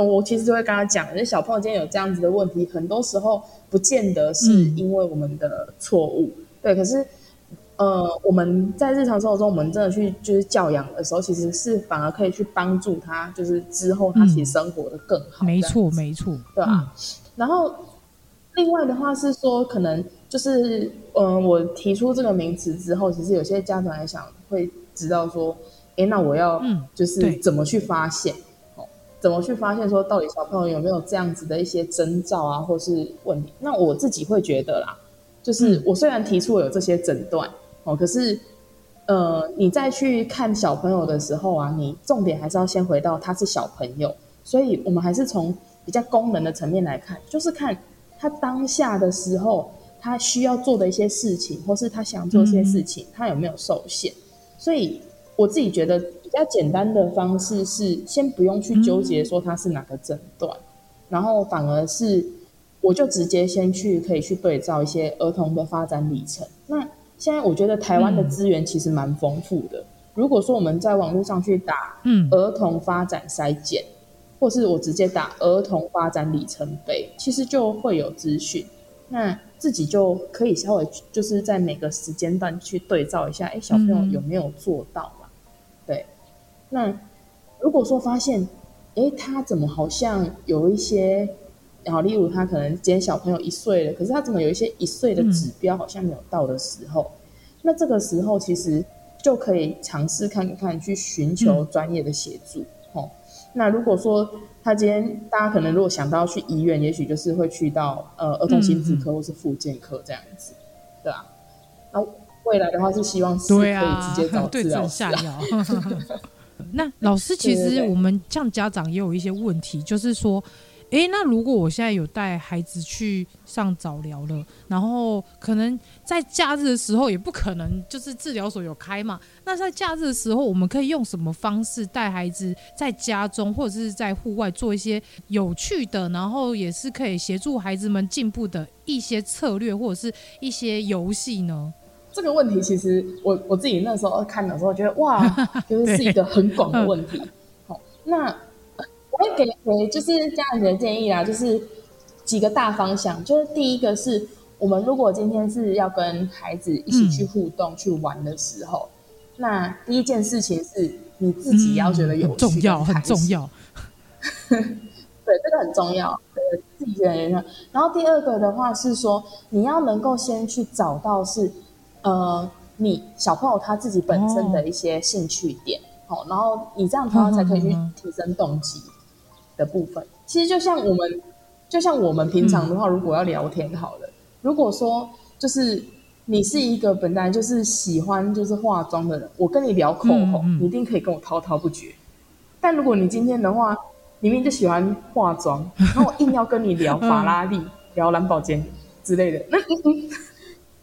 我其实就会跟他讲，就小朋友今天有这样子的问题，很多时候不见得是因为我们的错误，嗯、对。可是，呃，我们在日常生活中，我们真的去就是教养的时候，其实是反而可以去帮助他，就是之后他其实生活的更好。没错，没错，对啊。嗯、然后，另外的话是说，可能就是，嗯、呃，我提出这个名词之后，其实有些家长也想会知道说。哎，那我要就是怎么去发现？哦、嗯，怎么去发现说到底小朋友有没有这样子的一些征兆啊，或是问题？那我自己会觉得啦，就是我虽然提出有这些诊断哦，可是呃，你再去看小朋友的时候啊，你重点还是要先回到他是小朋友，所以我们还是从比较功能的层面来看，就是看他当下的时候他需要做的一些事情，或是他想做一些事情，嗯、他有没有受限，所以。我自己觉得比较简单的方式是，先不用去纠结说它是哪个诊断，嗯、然后反而是我就直接先去可以去对照一些儿童的发展里程。那现在我觉得台湾的资源其实蛮丰富的。嗯、如果说我们在网络上去打“嗯儿童发展筛检”，或是我直接打“儿童发展里程碑”，其实就会有资讯。那自己就可以稍微就是在每个时间段去对照一下，哎，小朋友有没有做到？对，那如果说发现，哎，他怎么好像有一些，然后例如他可能今天小朋友一岁了，可是他怎么有一些一岁的指标好像没有到的时候，嗯、那这个时候其实就可以尝试看看去寻求专业的协助。哦、嗯，那如果说他今天大家可能如果想到去医院，也许就是会去到呃儿童心智科或是复健科这样子，嗯、对啊，那。未来的话是希望是可以直接找治疗师、啊啊、那老师，其实我们像家长也有一些问题，就是说，哎、欸，那如果我现在有带孩子去上早疗了，然后可能在假日的时候也不可能，就是治疗所有开嘛。那在假日的时候，我们可以用什么方式带孩子在家中或者是在户外做一些有趣的，然后也是可以协助孩子们进步的一些策略或者是一些游戏呢？这个问题其实我我自己那时候看的时候，觉得哇，就是是一个很广的问题。好，那我会给给就是家人的建议啦，就是几个大方向。就是第一个是我们如果今天是要跟孩子一起去互动、嗯、去玩的时候，那第一件事情是你自己要觉得有趣、嗯、很重要，很重要。对，这个很重要，对，自己觉得有趣。然后第二个的话是说，你要能够先去找到是。呃，你小朋友他自己本身的一些兴趣点，好、哦，然后你这样他才可以去提升动机的部分。嗯、其实就像我们，就像我们平常的话，如果要聊天好了，嗯、如果说就是你是一个本来就是喜欢就是化妆的人，我跟你聊口红，嗯嗯、你一定可以跟我滔滔不绝。但如果你今天的话，明明就喜欢化妆，然后我硬要跟你聊法拉利、嗯、聊蓝宝坚之类的，那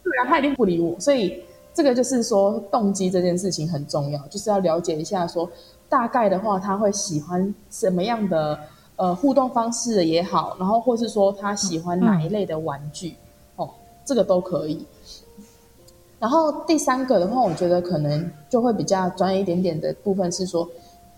对啊，他一定不理我，所以这个就是说动机这件事情很重要，就是要了解一下说大概的话他会喜欢什么样的呃互动方式也好，然后或是说他喜欢哪一类的玩具、嗯、哦，这个都可以。然后第三个的话，我觉得可能就会比较专业一点点的部分是说，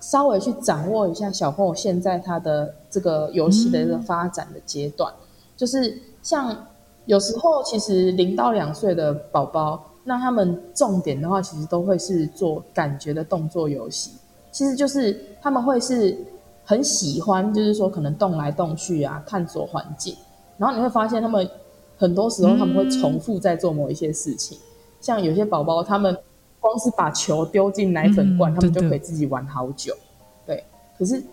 稍微去掌握一下小朋友现在他的这个游戏的一个发展的阶段，嗯、就是像。有时候其实零到两岁的宝宝，那他们重点的话，其实都会是做感觉的动作游戏。其实就是他们会是很喜欢，就是说可能动来动去啊，探索环境。然后你会发现，他们很多时候他们会重复在做某一些事情。嗯、像有些宝宝，他们光是把球丢进奶粉罐，嗯、他们就可以自己玩好久。对，可是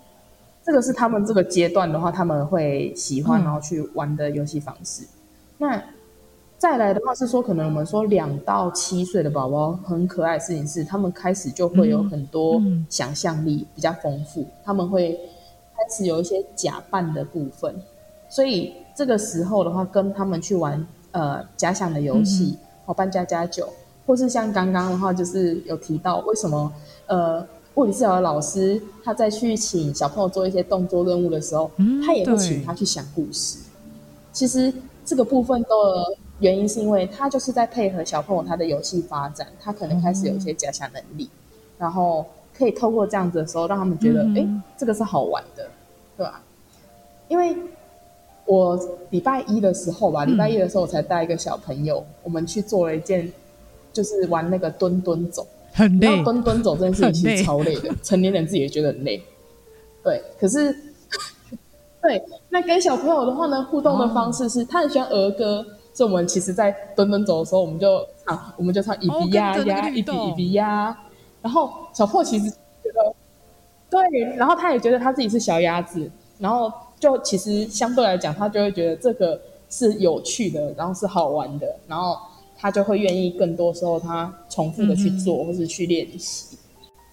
这个是他们这个阶段的话，他们会喜欢然后去玩的游戏方式。嗯、那再来的话是说，可能我们说两到七岁的宝宝很可爱的事情是，他们开始就会有很多想象力比较丰富，他们会开始有一些假扮的部分，所以这个时候的话，跟他们去玩呃假想的游戏，好扮家家酒，或是像刚刚的话，就是有提到为什么呃物理治疗的老师他在去请小朋友做一些动作任务的时候，他也会请他去想故事，其实这个部分的。原因是因为他就是在配合小朋友他的游戏发展，他可能开始有一些假想能力，嗯、然后可以透过这样子的时候，让他们觉得，哎、嗯，这个是好玩的，对吧？因为我礼拜一的时候吧，礼拜一的时候我才带一个小朋友，嗯、我们去做了一件，就是玩那个蹲蹲走，很累，蹲蹲走这件事情其实超累的，累成年人自己也觉得很累，对，可是，对，那跟小朋友的话呢，互动的方式是，哦、他很喜欢儿歌。所以我们其实，在蹲蹲走的时候，我们就唱，我们就唱一比呀呀，一比一比呀。然后小破其实觉得，对，然后他也觉得他自己是小鸭子，然后就其实相对来讲，他就会觉得这个是有趣的，然后是好玩的，然后他就会愿意更多时候他重复的去做，或是去练习。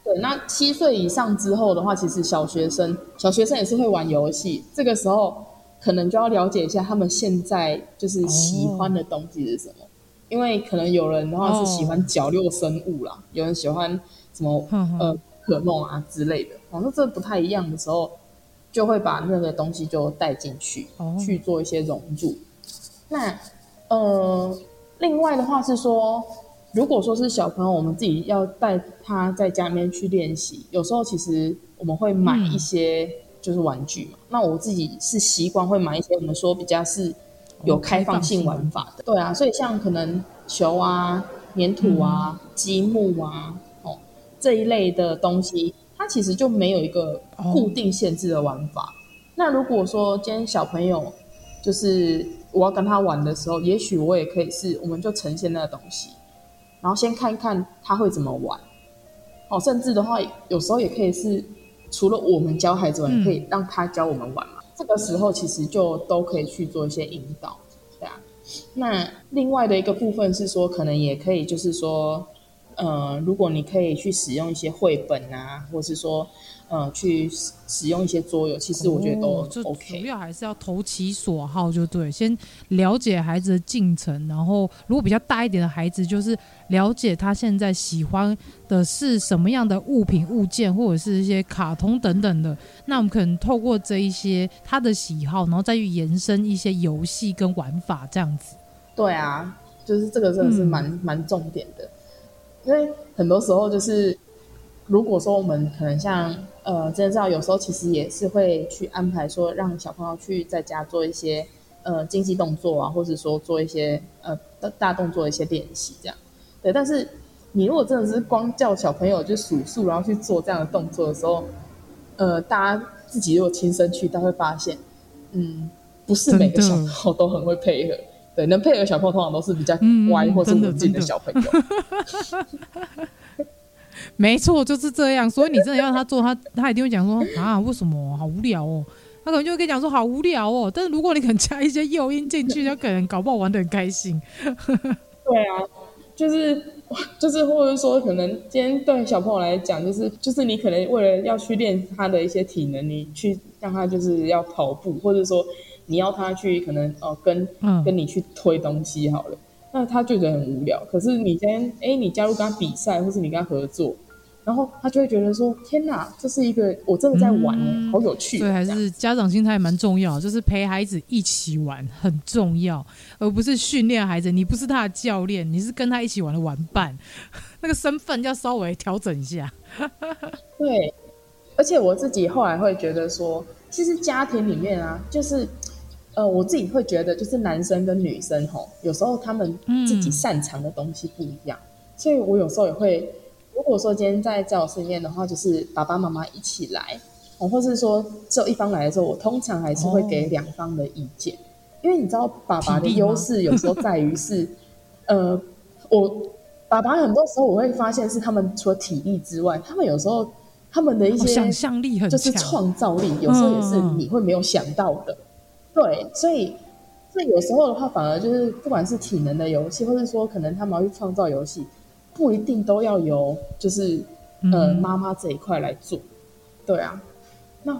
对，那七岁以上之后的话，其实小学生，小学生也是会玩游戏，这个时候。可能就要了解一下他们现在就是喜欢的东西是什么，oh. 因为可能有人的话是喜欢角六生物啦，oh. 有人喜欢什么呃可梦啊之类的，反正这不太一样的时候，就会把那个东西就带进去，oh. 去做一些融入。那呃，另外的话是说，如果说是小朋友，我们自己要带他在家里面去练习，有时候其实我们会买一些。嗯就是玩具嘛，那我自己是习惯会买一些我们说比较是有开放性玩法的，对啊，所以像可能球啊、粘土啊、积木啊，哦这一类的东西，它其实就没有一个固定限制的玩法。那如果说今天小朋友就是我要跟他玩的时候，也许我也可以是，我们就呈现那个东西，然后先看看他会怎么玩，哦，甚至的话，有时候也可以是。除了我们教孩子玩，可以让他教我们玩嘛？嗯、这个时候其实就都可以去做一些引导，对啊。那另外的一个部分是说，可能也可以就是说，呃，如果你可以去使用一些绘本啊，或是说。呃，去使用一些桌游，其实我觉得都 OK。主要还是要投其所好，就对。先了解孩子的进程，然后如果比较大一点的孩子，就是了解他现在喜欢的是什么样的物品、物件，或者是一些卡通等等的。那我们可能透过这一些他的喜好，然后再去延伸一些游戏跟玩法，这样子。对啊，就是这个真的是蛮、嗯、蛮重点的，因为很多时候就是。如果说我们可能像呃，真的知道有时候其实也是会去安排说，让小朋友去在家做一些呃精细动作啊，或者说做一些呃大动作的一些练习这样。对，但是你如果真的是光叫小朋友就数数，然后去做这样的动作的时候，呃，大家自己如果亲身去，他会发现，嗯，不是每个小朋友都很会配合。对，能配合小朋友通常都是比较乖或者稳静的小朋友。没错，就是这样。所以你真的要他做，他他一定会讲说啊，为什么好无聊哦？他可能就会跟你讲说好无聊哦。但是如果你肯加一些诱因进去，他可能搞不好玩的很开心。对啊，就是就是，或者说可能今天对小朋友来讲，就是就是你可能为了要去练他的一些体能，你去让他就是要跑步，或者说你要他去可能哦跟跟你去推东西好了，那他就觉得很无聊。可是你今天哎，你加入跟他比赛，或是你跟他合作。然后他就会觉得说：“天哪，这是一个我真的在玩，嗯、好有趣。”对，还是家长心态蛮重要，就是陪孩子一起玩很重要，而不是训练孩子。你不是他的教练，你是跟他一起玩的玩伴，那个身份要稍微调整一下。对，而且我自己后来会觉得说，其实家庭里面啊，就是呃，我自己会觉得，就是男生跟女生吼，有时候他们自己擅长的东西不一样，嗯、所以我有时候也会。如果说今天在教室里面的话，就是爸爸妈妈一起来，哦，或是说只有一方来的时候，我通常还是会给两方的意见，哦、因为你知道爸爸的优势有时候在于是，呃，我爸爸很多时候我会发现是他们除了体力之外，他们有时候他们的一些想象力很就是创造力，有时候也是你会没有想到的，嗯、对，所以所以有时候的话，反而就是不管是体能的游戏，或是说可能他们要去创造游戏，不一定都要由就是呃妈妈这一块来做，对啊。那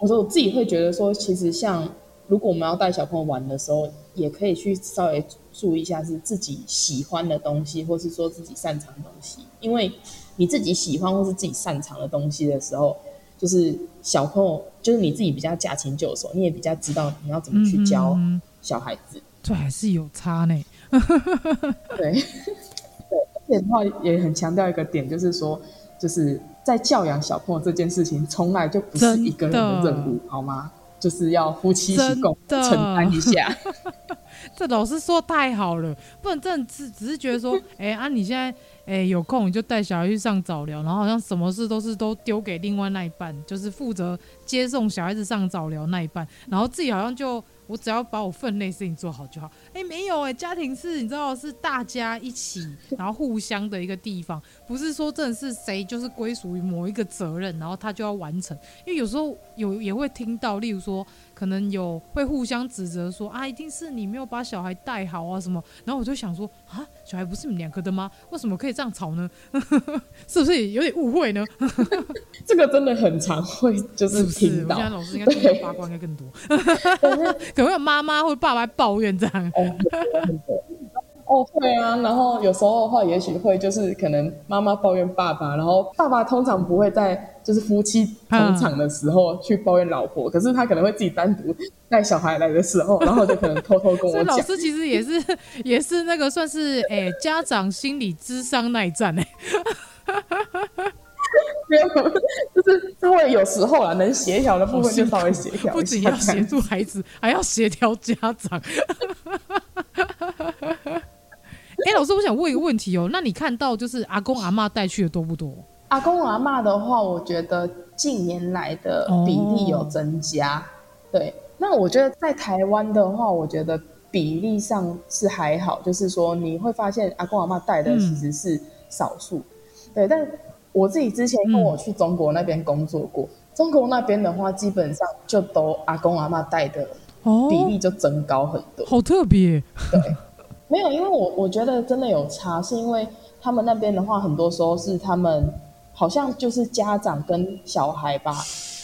我说我自己会觉得说，其实像如果我们要带小朋友玩的时候，也可以去稍微注意一下是自己喜欢的东西，或是说自己擅长的东西。因为你自己喜欢或是自己擅长的东西的时候，就是小朋友就是你自己比较驾轻就熟，你也比较知道你要怎么去教小孩子。这、嗯、还是有差呢。对 对，而且的话也很强调一个点，就是说就是。在教养小朋友这件事情，从来就不是一个人的任务，好吗？就是要夫妻一起共承担一下。这老师说太好了，不能真的只只是觉得说，哎、欸、啊，你现在哎、欸、有空你就带小孩去上早疗，然后好像什么事都是都丢给另外那一半，就是负责接送小孩子上早疗那一半，然后自己好像就。我只要把我分内事情做好就好。哎、欸，没有哎、欸，家庭是你知道是大家一起，然后互相的一个地方，不是说真的是谁就是归属于某一个责任，然后他就要完成。因为有时候有也会听到，例如说。可能有会互相指责说啊，一定是你没有把小孩带好啊什么。然后我就想说啊，小孩不是你们两个的吗？为什么可以这样吵呢？是不是有点误会呢？这个真的很常会就是听到。是是我现在老师应该听到八卦应该更多，可能有妈妈或爸爸抱怨这样。哦，对啊，然后有时候的话，也许会就是可能妈妈抱怨爸爸，然后爸爸通常不会在就是夫妻同场的时候去抱怨老婆，嗯、可是他可能会自己单独带小孩来的时候，然后就可能偷偷跟我 讲。老师其实也是也是那个算是哎家长心理智商那一战哎，没有，就是因为有时候啊能协调的部分就稍微协调不仅要协助孩子，还要协调家长。哎、欸，老师，我想问一个问题哦。那你看到就是阿公阿嬷带去的多不多？阿公阿嬷的话，我觉得近年来的比例有增加。哦、对，那我觉得在台湾的话，我觉得比例上是还好，就是说你会发现阿公阿嬷带的其实是少数。嗯、对，但我自己之前跟我去中国那边工作过，嗯、中国那边的话，基本上就都阿公阿嬷带的比例就增高很多，哦、好特别。对。没有，因为我我觉得真的有差，是因为他们那边的话，很多时候是他们好像就是家长跟小孩吧，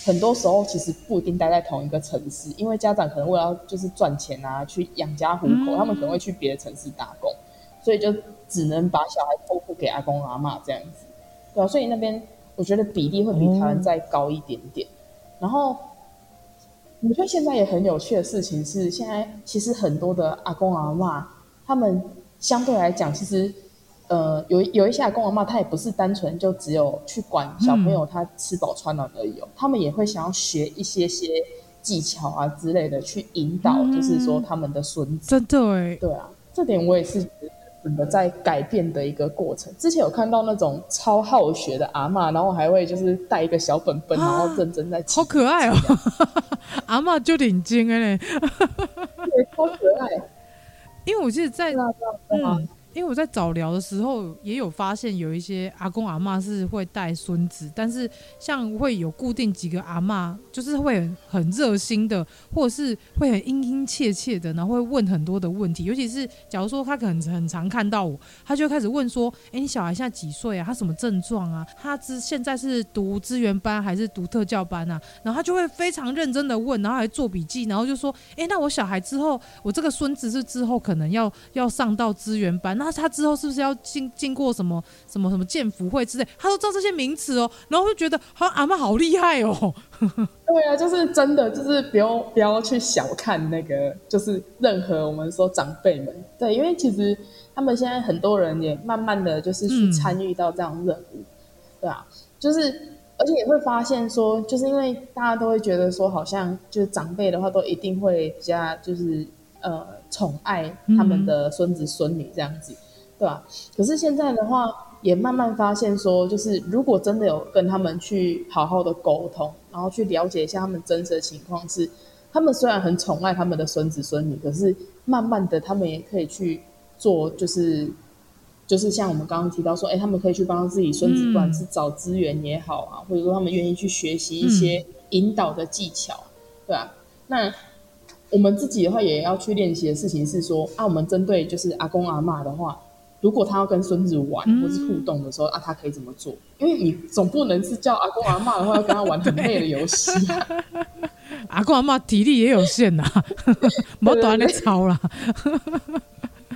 很多时候其实不一定待在同一个城市，因为家长可能为了就是赚钱啊，去养家糊口，嗯、他们可能会去别的城市打工，所以就只能把小孩托付给阿公阿妈这样子，对啊，所以那边我觉得比例会比台湾再高一点点。嗯、然后我觉得现在也很有趣的事情是，现在其实很多的阿公阿嬷。他们相对来讲，其实，呃，有有一些阿公阿妈，他也不是单纯就只有去管小朋友他吃饱穿暖而已哦，嗯、他们也会想要学一些些技巧啊之类的，去引导，就是说他们的孙子。真的哎，对啊，这点我也是真的在改变的一个过程。之前有看到那种超好学的阿妈，然后还会就是带一个小本本，啊、然后认真在，好可爱哦，阿妈就领巾哎，对，超可爱。因为我记得在嗯。因为我在早疗的时候也有发现，有一些阿公阿嬷是会带孙子，但是像会有固定几个阿嬷，就是会很热心的，或者是会很殷殷切切的，然后会问很多的问题。尤其是假如说他可能很常看到我，他就开始问说：“哎，你小孩现在几岁啊？他什么症状啊？他之现在是读资源班还是读特教班啊？”然后他就会非常认真的问，然后还做笔记，然后就说：“哎，那我小孩之后，我这个孙子是之后可能要要上到资源班，那。”他他之后是不是要经经过什么什么什么建福会之类？他都知道这些名词哦，然后就觉得好像阿嬷好厉害哦。对啊，就是真的，就是不要不要去小看那个，就是任何我们说长辈们。对，因为其实他们现在很多人也慢慢的就是去参与到这样任务，嗯、对啊，就是而且也会发现说，就是因为大家都会觉得说，好像就是长辈的话都一定会比较就是呃。宠爱他们的孙子孙女这样子，嗯、对吧？可是现在的话，也慢慢发现说，就是如果真的有跟他们去好好的沟通，然后去了解一下他们真实的情况是，他们虽然很宠爱他们的孙子孙女，可是慢慢的他们也可以去做，就是就是像我们刚刚提到说，哎，他们可以去帮自己孙子，不管是找资源也好啊，或者说他们愿意去学习一些引导的技巧，嗯、对吧、啊？那我们自己的话也要去练习的事情是说，啊，我们针对就是阿公阿嬷的话。如果他要跟孙子玩或是互动的时候、嗯、啊，他可以怎么做？因为你总不能是叫阿公阿嬷的话要跟他玩很累的游戏、啊。阿公阿嬷体力也有限呐、啊，没短的操啦。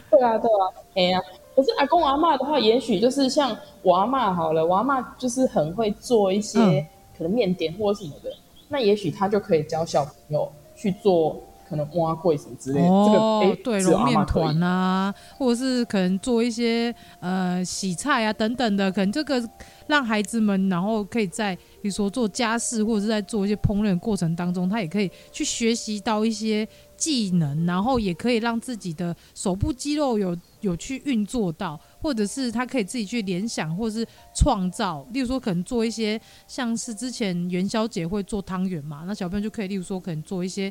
对啊，对啊，哎呀、啊，可是阿公阿嬷的话，也许就是像我阿嬷好了，我阿嬷就是很会做一些可能面点或什么的，嗯、那也许他就可以教小朋友去做。可能挖柜什么之类的，哦，这个对，揉面团啊，或者是可能做一些呃洗菜啊等等的，可能这个让孩子们，然后可以在比如说做家事或者是在做一些烹饪过程当中，他也可以去学习到一些技能，然后也可以让自己的手部肌肉有有去运作到，或者是他可以自己去联想或者是创造，例如说可能做一些像是之前元宵节会做汤圆嘛，那小朋友就可以例如说可能做一些。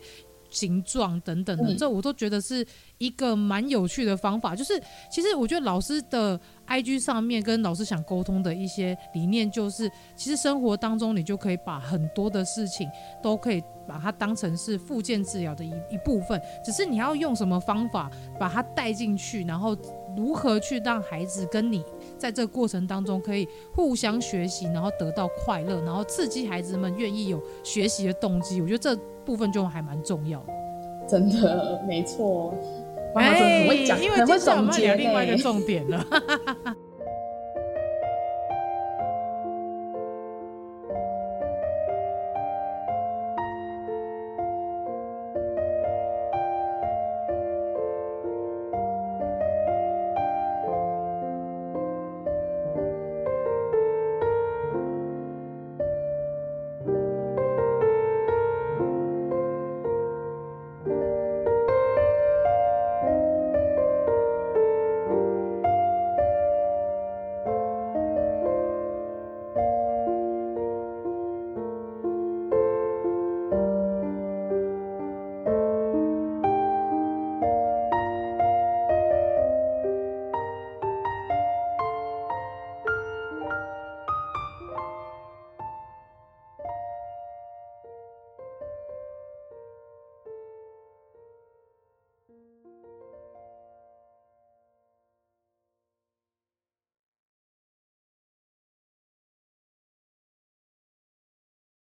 形状等等的，这我都觉得是一个蛮有趣的方法。就是其实我觉得老师的 IG 上面跟老师想沟通的一些理念，就是其实生活当中你就可以把很多的事情都可以把它当成是附件治疗的一一部分，只是你要用什么方法把它带进去，然后如何去让孩子跟你在这个过程当中可以互相学习，然后得到快乐，然后刺激孩子们愿意有学习的动机。我觉得这。部分就还蛮重要的，真的没错。妈妈会讲，因为接下来我们要聊另外一个 重点了。